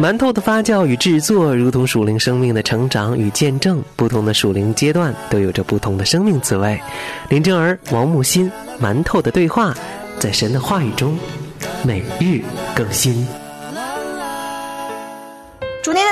馒头的发酵与制作，如同属灵生命的成长与见证。不同的属灵阶段都有着不同的生命滋味。林正儿、王木心，馒头的对话，在神的话语中，每日更新。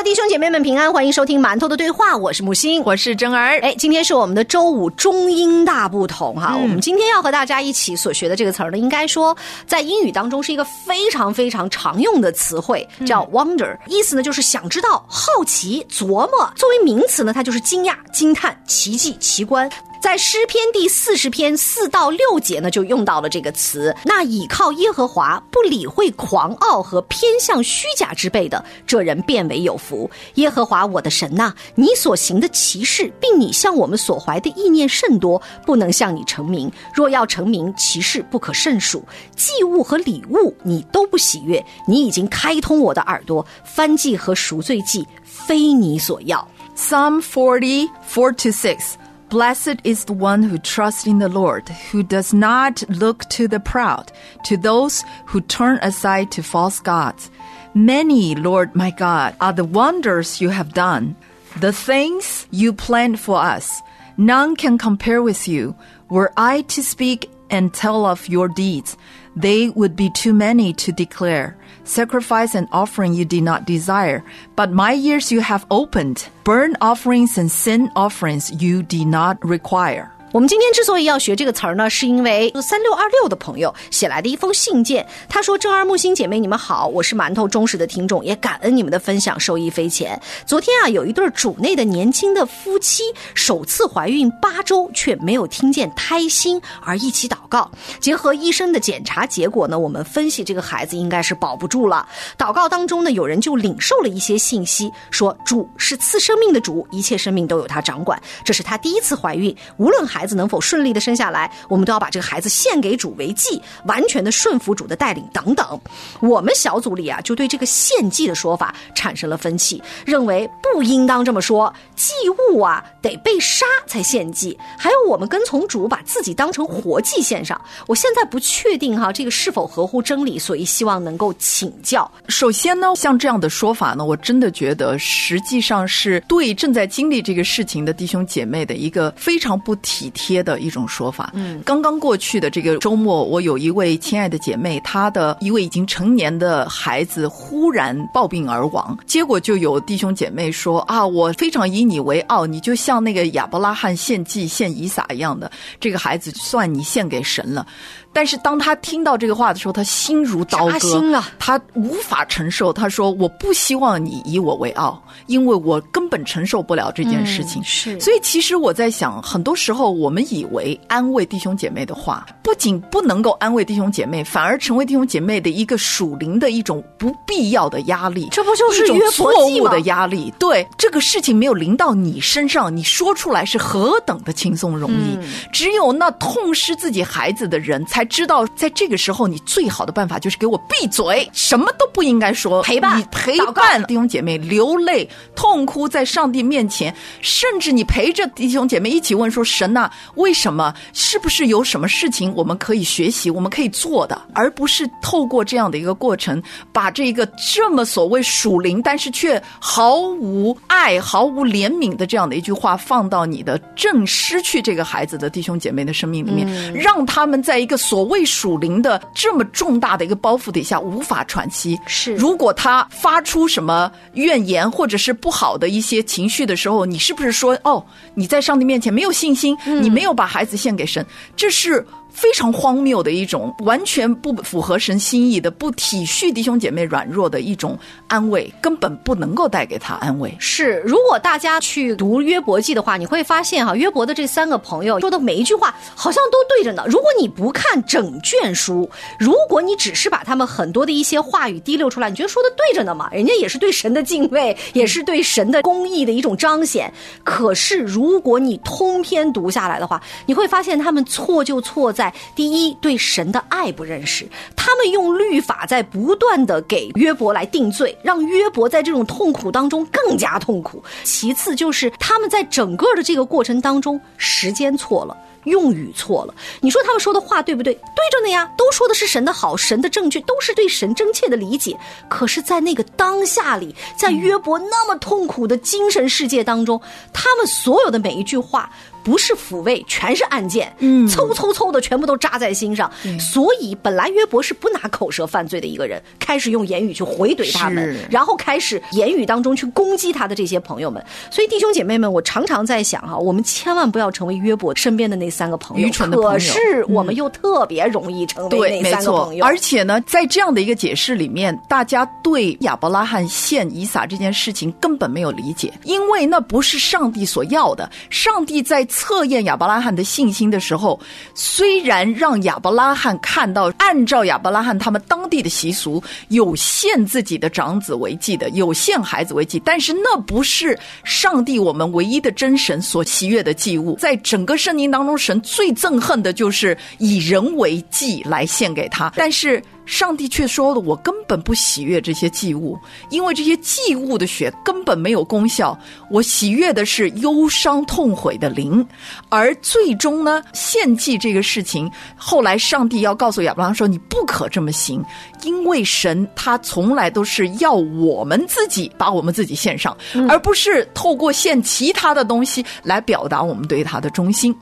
弟兄姐妹们平安，欢迎收听馒头的对话，我是木星，我是真儿。哎，今天是我们的周五中英大不同哈。我们今天要和大家一起所学的这个词儿呢，应该说在英语当中是一个非常非常常用的词汇，叫 wonder，意思呢就是想知道、好奇、琢磨。作为名词呢，它就是惊讶、惊叹、奇迹、奇观。在诗篇第四十篇四到六节呢，就用到了这个词。那倚靠耶和华，不理会狂傲和偏向虚假之辈的，这人变为有福。耶和华我的神呐，你所行的奇事，并你向我们所怀的意念甚多，不能向你成名。若要成名，奇事不可胜数。祭物和礼物你都不喜悦。你已经开通我的耳朵，翻祭和赎罪祭非你所要。Psalm forty four to six Blessed is the one who trusts in the Lord, who does not look to the proud, to those who turn aside to false gods. Many, Lord my God, are the wonders you have done, the things you planned for us. None can compare with you. Were I to speak and tell of your deeds, they would be too many to declare. Sacrifice and offering you did not desire, but my ears you have opened. Burnt offerings and sin offerings you did not require. 我们今天之所以要学这个词儿呢，是因为三六二六的朋友写来的一封信件。他说：“正儿木星姐妹，你们好，我是馒头忠实的听众，也感恩你们的分享，受益匪浅。昨天啊，有一对主内的年轻的夫妻首次怀孕八周，却没有听见胎心，而一起祷告。结合医生的检查结果呢，我们分析这个孩子应该是保不住了。祷告当中呢，有人就领受了一些信息，说主是赐生命的主，一切生命都有他掌管。这是他第一次怀孕，无论孩孩子能否顺利的生下来，我们都要把这个孩子献给主为祭，完全的顺服主的带领等等。我们小组里啊，就对这个献祭的说法产生了分歧，认为不应当这么说，祭物啊得被杀才献祭。还有我们跟从主，把自己当成活祭献上。我现在不确定哈，这个是否合乎真理，所以希望能够请教。首先呢，像这样的说法呢，我真的觉得实际上是对正在经历这个事情的弟兄姐妹的一个非常不体贴的一种说法。嗯，刚刚过去的这个周末，我有一位亲爱的姐妹，她的一位已经成年的孩子忽然暴病而亡，结果就有弟兄姐妹说啊，我非常以你为傲，你就像那个亚伯拉罕献祭献以撒一样的，这个孩子算你献给神了。但是当他听到这个话的时候，他心如刀割，扎心啊他无法承受。他说：“我不希望你以我为傲，因为我根本承受不了这件事情。嗯是所以其实我在想，很多时候我们以为安慰弟兄姐妹的话，不仅不能够安慰弟兄姐妹，反而成为弟兄姐妹的一个属灵的一种不必要的压力。这不就是一种错误的压力？对，这个事情没有临到你身上，你说出来是何等的轻松容易。嗯只有那痛失自己孩子的人才知道，在这个时候，你最好的办法就是给我闭嘴，什么都不应该说，陪伴你陪伴弟兄姐妹流泪痛哭在上帝面前，甚至你陪着弟兄姐妹一起问说：“神呐、为什么？是不是有什么事情我们可以学习，我们可以做的，而不是透过这样的一个过程，把这一个这么所谓属灵，但是却毫无爱、毫无怜悯的这样的一句话放到你的正失去这个孩子的弟兄姐妹的生命里面，嗯让他们在一个所谓属灵的这么重大的一个包袱底下无法喘息。是如果他发出什么怨言或者是不好的一些情绪的时候，你是不是说哦，你在上帝面前没有信心，嗯你没有把孩子献给神？这是。非常荒谬的一种，完全不符合神心意的、不体恤弟兄姐妹软弱的一种安慰，根本不能够带给他安慰。是，如果大家去读约伯记的话，你会发现哈，约伯的这三个朋友说的每一句话好像都对着呢。如果你不看整卷书，如果你只是把他们很多的一些话语滴溜出来，你觉得说的对着呢嘛？人家也是对神的敬畏，也是对神的公义的一种彰显。可是如果你通篇读下来的话，你会发现他们错就错在第一对神的爱不认识，他们用律法在不断的给约伯来定罪，让约伯在这种痛苦当中更加痛苦。其次就是他们在整个的这个过程当中，时间错了。用语错了，你说他们说的话对不对？对着呢呀，都说的是神的好，神的证据，都是对神真切的理解。可是，在那个当下里，在约伯那么痛苦的精神世界当中，他们所有的每一句话。不是抚慰，全是案件，嗯，嗖嗖嗖的全部都扎在心上。所以本来约伯是不拿口舌犯罪的一个人，开始用言语去回怼他们，然后开始言语当中去攻击他的这些朋友们。所以弟兄姐妹们，我常常在想哈，我们千万不要成为约伯身边的那三个朋友，愚蠢的朋友。可是我们又特别容易成为那三个朋友。而且呢，在这样的一个解释里面，大家对亚伯拉罕献以撒这件事情根本没有理解，因为那不是上帝所要的。上帝在测验亚伯拉罕的信心的时候，虽然让亚伯拉罕看到，按照亚伯拉罕他们当地的习俗，有献自己的长子为祭的，有献孩子为祭，但是那不是上帝我们唯一的真神所喜悦的祭物。在整个圣经当中，神最憎恨的就是以人为祭来献给他，但是。上帝却说了：“我根本不喜悦这些祭物，因为这些祭物的血根本没有功效。我喜悦的是忧伤痛悔的灵。而最终呢，献祭这个事情，后来上帝要告诉亚伯拉罕说：你不可这么行，因为神他从来都是要我们自己把我们自己献上，而不是透过献其他的东西来表达我们对他的忠心。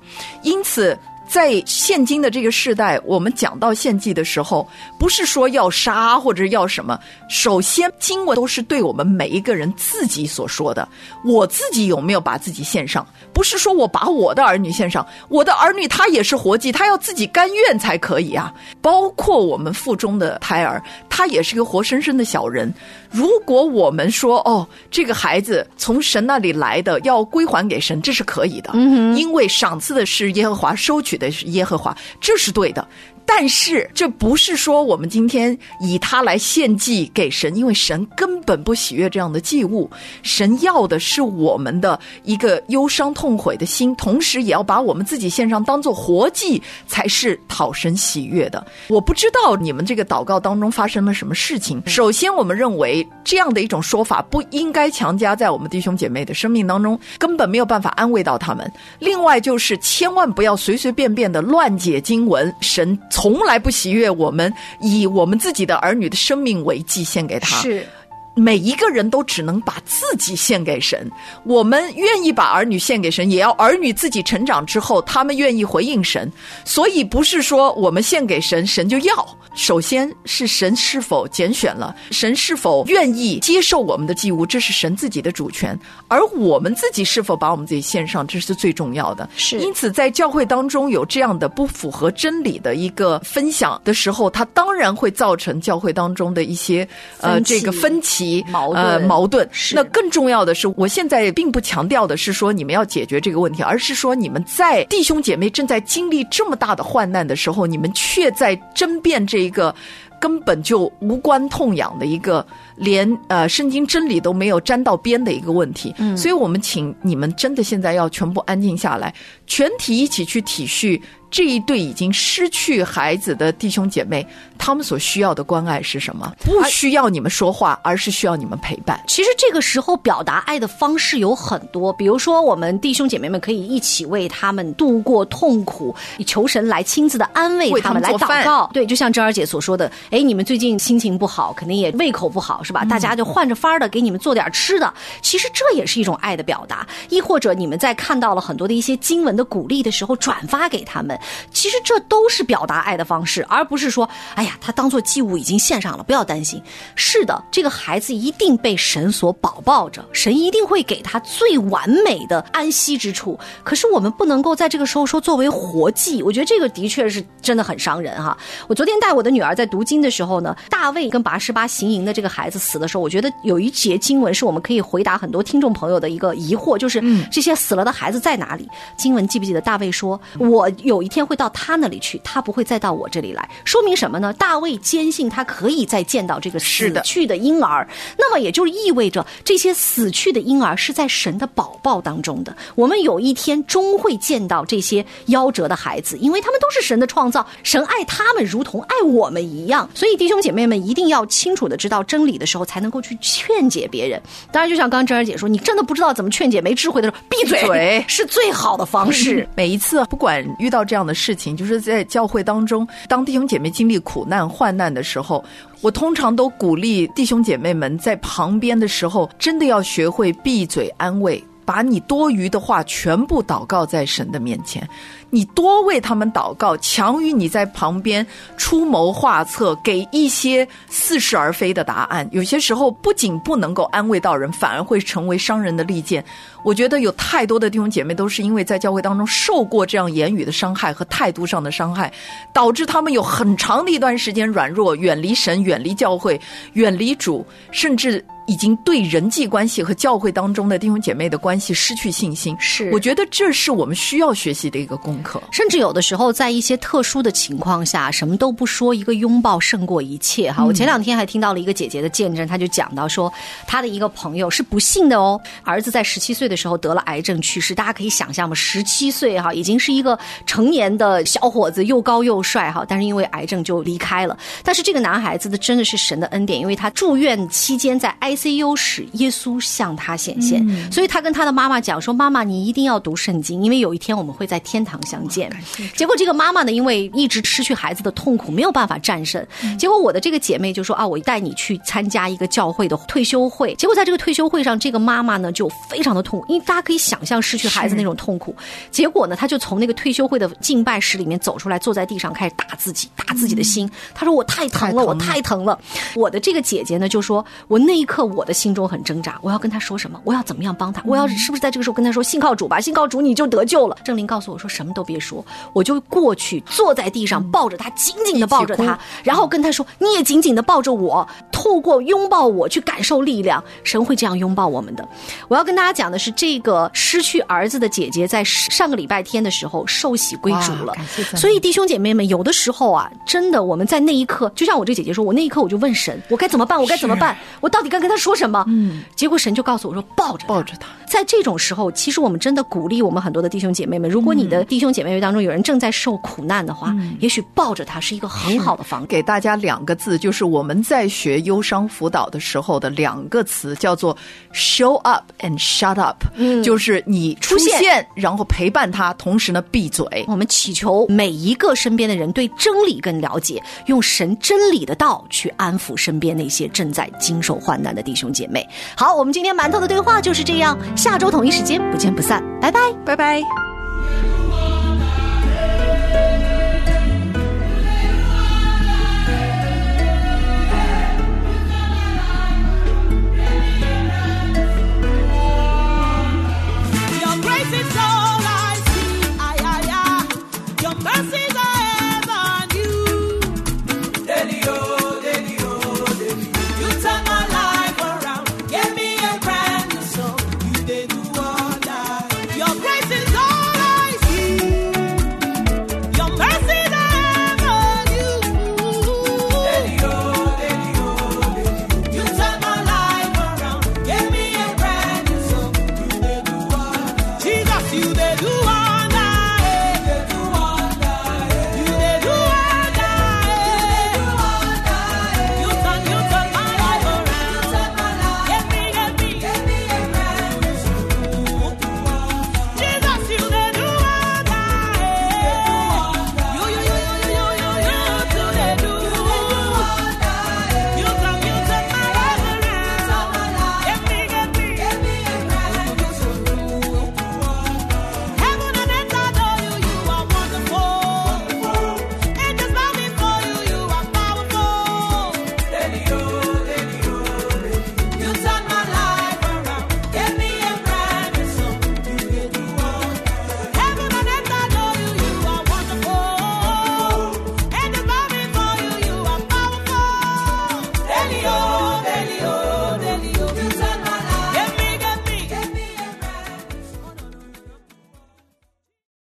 因此。”在现今的这个时代，我们讲到献祭的时候，不是说要杀或者要什么。首先，经文都是对我们每一个人自己所说的。我自己有没有把自己献上？不是说我把我的儿女献上，我的儿女他也是活祭，他要自己甘愿才可以啊。包括我们腹中的胎儿，他也是个活生生的小人。如果我们说哦，这个孩子从神那里来的，要归还给神，这是可以的，因为赏赐的是耶和华，收取的是耶和华，这是对的。但是这不是说我们今天以它来献祭给神，因为神根本不喜悦这样的祭物。神要的是我们的一个忧伤痛悔的心，同时也要把我们自己献上，当做活祭，才是讨神喜悦的。我不知道你们这个祷告当中发生了什么事情。首先，我们认为这样的一种说法不应该强加在我们弟兄姐妹的生命当中，根本没有办法安慰到他们。另外，就是千万不要随随便便的乱解经文，神。从来不喜悦我们以我们自己的儿女的生命为祭献给他。是。每一个人都只能把自己献给神。我们愿意把儿女献给神，也要儿女自己成长之后，他们愿意回应神。所以不是说我们献给神，神就要。首先是神是否拣选了，神是否愿意接受我们的祭物，这是神自己的主权。而我们自己是否把我们自己献上，这是最重要的。是。因此，在教会当中有这样的不符合真理的一个分享的时候，它当然会造成教会当中的一些呃这个分歧。矛盾，矛盾。那更重要的是，我现在并不强调的是说你们要解决这个问题，而是说你们在弟兄姐妹正在经历这么大的患难的时候，你们却在争辩这一个根本就无关痛痒的一个，连呃圣经真理都没有沾到边的一个问题。嗯，所以我们请你们真的现在要全部安静下来，全体一起去体恤。这一对已经失去孩子的弟兄姐妹，他们所需要的关爱是什么？不需要你们说话，而是需要你们陪伴。其实这个时候表达爱的方式有很多，比如说我们弟兄姐妹们可以一起为他们度过痛苦，求神来亲自的安慰他们，来祷告。对，就像珍儿姐所说的，哎，你们最近心情不好，肯定也胃口不好，是吧？大家就换着法儿的给你们做点吃的。其实这也是一种爱的表达。亦或者你们在看到了很多的一些经文的鼓励的时候，转发给他们。其实这都是表达爱的方式，而不是说，哎呀，他当做祭物已经献上了，不要担心。是的，这个孩子一定被神所保抱着，神一定会给他最完美的安息之处。可是我们不能够在这个时候说作为活祭，我觉得这个的确是真的很伤人哈。我昨天带我的女儿在读经的时候呢，大卫跟拔示巴行营的这个孩子死的时候，我觉得有一节经文是我们可以回答很多听众朋友的一个疑惑，就是这些死了的孩子在哪里？经文记不记得大卫说，我有一天。会到他那里去，他不会再到我这里来。说明什么呢？大卫坚信他可以再见到这个死去的婴儿，那么也就意味着这些死去的婴儿是在神的宝宝当中的。我们有一天终会见到这些夭折的孩子，因为他们都是神的创造，神爱他们如同爱我们一样。所以弟兄姐妹们一定要清楚的知道真理的时候，才能够去劝解别人。当然，就像刚刚珍儿姐说，你真的不知道怎么劝解、没智慧的时候，闭嘴是最好的方式。每一次不管遇到这样的事情，就是在教会当中，当弟兄姐妹经历苦难、患难的时候，我通常都鼓励弟兄姐妹们在旁边的时候，真的要学会闭嘴安慰。把你多余的话全部祷告在神的面前，你多为他们祷告，强于你在旁边出谋划策，给一些似是而非的答案。有些时候不仅不能够安慰到人，反而会成为伤人的利剑。我觉得有太多的弟兄姐妹都是因为在教会当中受过这样言语的伤害和态度上的伤害，导致他们有很长的一段时间软弱，远离神，远离教会，远离主，甚至。已经对人际关系和教会当中的弟兄姐妹的关系失去信心，是我觉得这是我们需要学习的一个功课。甚至有的时候，在一些特殊的情况下，什么都不说，一个拥抱胜过一切。哈，我前两天还听到了一个姐姐的见证，她就讲到说，她的一个朋友是不幸的哦，儿子在十七岁的时候得了癌症去世。大家可以想象嘛，十七岁哈，已经是一个成年的小伙子，又高又帅哈，但是因为癌症就离开了。但是这个男孩子的真的是神的恩典，因为他住院期间在哀。ICU 使耶稣向他显现，所以他跟他的妈妈讲说：“妈妈，你一定要读圣经，因为有一天我们会在天堂相见。”结果这个妈妈呢，因为一直失去孩子的痛苦，没有办法战胜。结果我的这个姐妹就说：“啊，我带你去参加一个教会的退休会。”结果在这个退休会上，这个妈妈呢就非常的痛苦，因为大家可以想象失去孩子那种痛苦。结果呢，她就从那个退休会的敬拜室里面走出来，坐在地上开始打自己，打自己的心。她说：“我太疼了，我太疼了。”我的这个姐姐呢就说：“我那一刻。”我的心中很挣扎，我要跟他说什么？我要怎么样帮他？我要是不是在这个时候跟他说信靠主吧？信靠主你就得救了。郑林告诉我说什么都别说，我就过去坐在地上抱着他，紧紧的抱着他，然后跟他说你也紧紧的抱着我，透过拥抱我去感受力量。神会这样拥抱我们的。我要跟大家讲的是，这个失去儿子的姐姐在上个礼拜天的时候受洗归主了。所以弟兄姐妹们，有的时候啊，真的我们在那一刻，就像我这姐姐说，我那一刻我就问神，我该怎么办？我该怎么办？我到底该跟他。他说什么？嗯，结果神就告诉我说：“抱着抱着他。”在这种时候，其实我们真的鼓励我们很多的弟兄姐妹们，如果你的弟兄姐妹们当中有人正在受苦难的话，也许抱着他是一个很好的方式。给大家两个字，就是我们在学忧伤辅导的时候的两个词，叫做 “show up” and “shut up”。嗯，就是你出现，然后陪伴他，同时呢闭嘴。我们祈求每一个身边的人对真理更了解，用神真理的道去安抚身边那些正在经受患难的。弟兄姐妹，好，我们今天馒头的对话就是这样。下周同一时间不见不散，拜拜，拜拜。